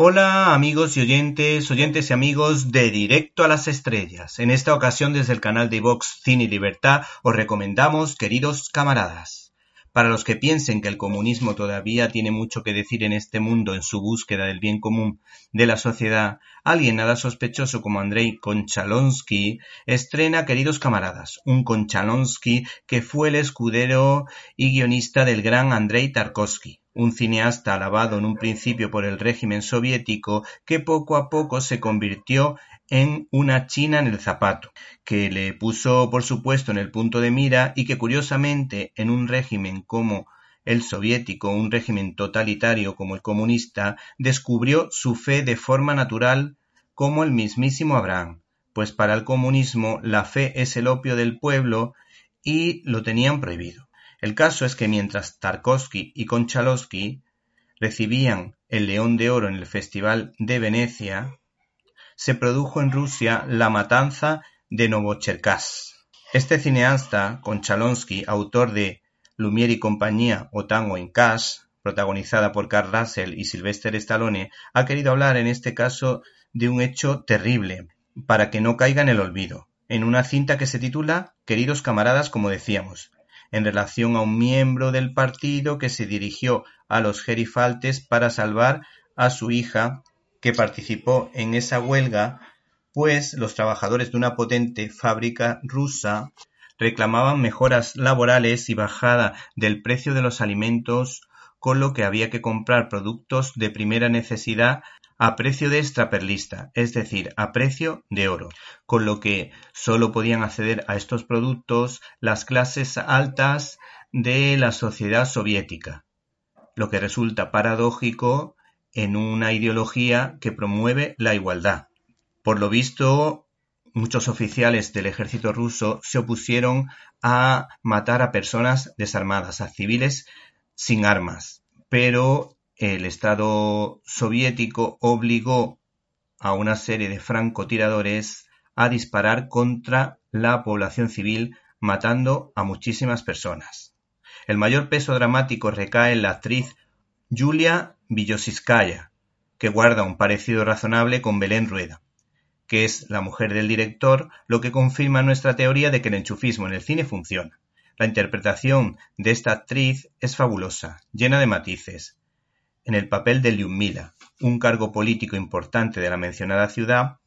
Hola amigos y oyentes, oyentes y amigos de Directo a las Estrellas. En esta ocasión desde el canal de Vox Cine y Libertad os recomendamos, queridos camaradas, para los que piensen que el comunismo todavía tiene mucho que decir en este mundo en su búsqueda del bien común de la sociedad, alguien nada sospechoso como Andrei Konchalonsky estrena Queridos camaradas, un Konchalonsky que fue el escudero y guionista del gran Andrei Tarkovsky un cineasta alabado en un principio por el régimen soviético que poco a poco se convirtió en una china en el zapato, que le puso por supuesto en el punto de mira y que curiosamente en un régimen como el soviético, un régimen totalitario como el comunista, descubrió su fe de forma natural como el mismísimo Abraham, pues para el comunismo la fe es el opio del pueblo y lo tenían prohibido. El caso es que mientras Tarkovsky y Konchalovsky recibían el León de Oro en el Festival de Venecia, se produjo en Rusia la matanza de Novocherkask. Este cineasta, Konchalonsky, autor de Lumière y compañía o Tango en Cash, protagonizada por Carl Russell y Sylvester Stallone, ha querido hablar en este caso de un hecho terrible, para que no caiga en el olvido, en una cinta que se titula Queridos camaradas, como decíamos, en relación a un miembro del partido que se dirigió a los gerifaltes para salvar a su hija que participó en esa huelga, pues los trabajadores de una potente fábrica rusa reclamaban mejoras laborales y bajada del precio de los alimentos, con lo que había que comprar productos de primera necesidad a precio de extraperlista, es decir, a precio de oro, con lo que sólo podían acceder a estos productos las clases altas de la sociedad soviética, lo que resulta paradójico en una ideología que promueve la igualdad. Por lo visto, muchos oficiales del ejército ruso se opusieron a matar a personas desarmadas, a civiles sin armas, pero el Estado soviético obligó a una serie de francotiradores a disparar contra la población civil, matando a muchísimas personas. El mayor peso dramático recae en la actriz Yulia Villosiskaya, que guarda un parecido razonable con Belén Rueda, que es la mujer del director, lo que confirma nuestra teoría de que el enchufismo en el cine funciona. La interpretación de esta actriz es fabulosa, llena de matices, en el papel de Liumila, un cargo político importante de la mencionada ciudad,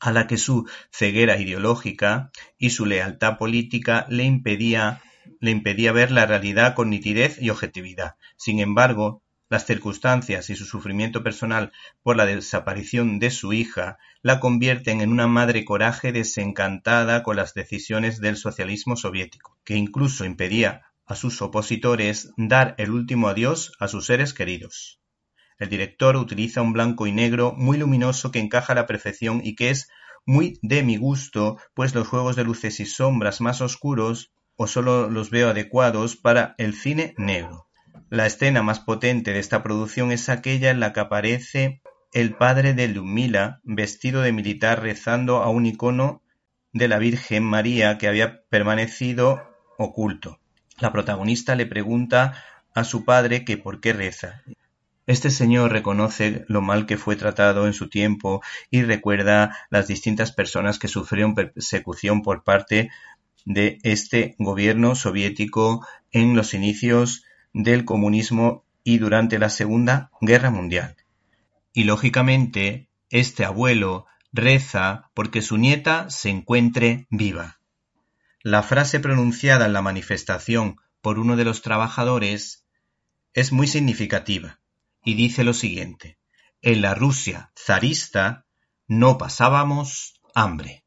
a la que su ceguera ideológica y su lealtad política le impedía, le impedía ver la realidad con nitidez y objetividad. Sin embargo, las circunstancias y su sufrimiento personal por la desaparición de su hija la convierten en una madre coraje desencantada con las decisiones del socialismo soviético, que incluso impedía a sus opositores dar el último adiós a sus seres queridos. El director utiliza un blanco y negro muy luminoso que encaja a la perfección y que es muy de mi gusto, pues los juegos de luces y sombras más oscuros o solo los veo adecuados para el cine negro. La escena más potente de esta producción es aquella en la que aparece el padre de Lumila vestido de militar rezando a un icono de la Virgen María que había permanecido oculto. La protagonista le pregunta a su padre que por qué reza. Este señor reconoce lo mal que fue tratado en su tiempo y recuerda las distintas personas que sufrieron persecución por parte de este gobierno soviético en los inicios del comunismo y durante la Segunda Guerra Mundial. Y lógicamente, este abuelo reza porque su nieta se encuentre viva. La frase pronunciada en la manifestación por uno de los trabajadores es muy significativa y dice lo siguiente: En la Rusia zarista no pasábamos hambre.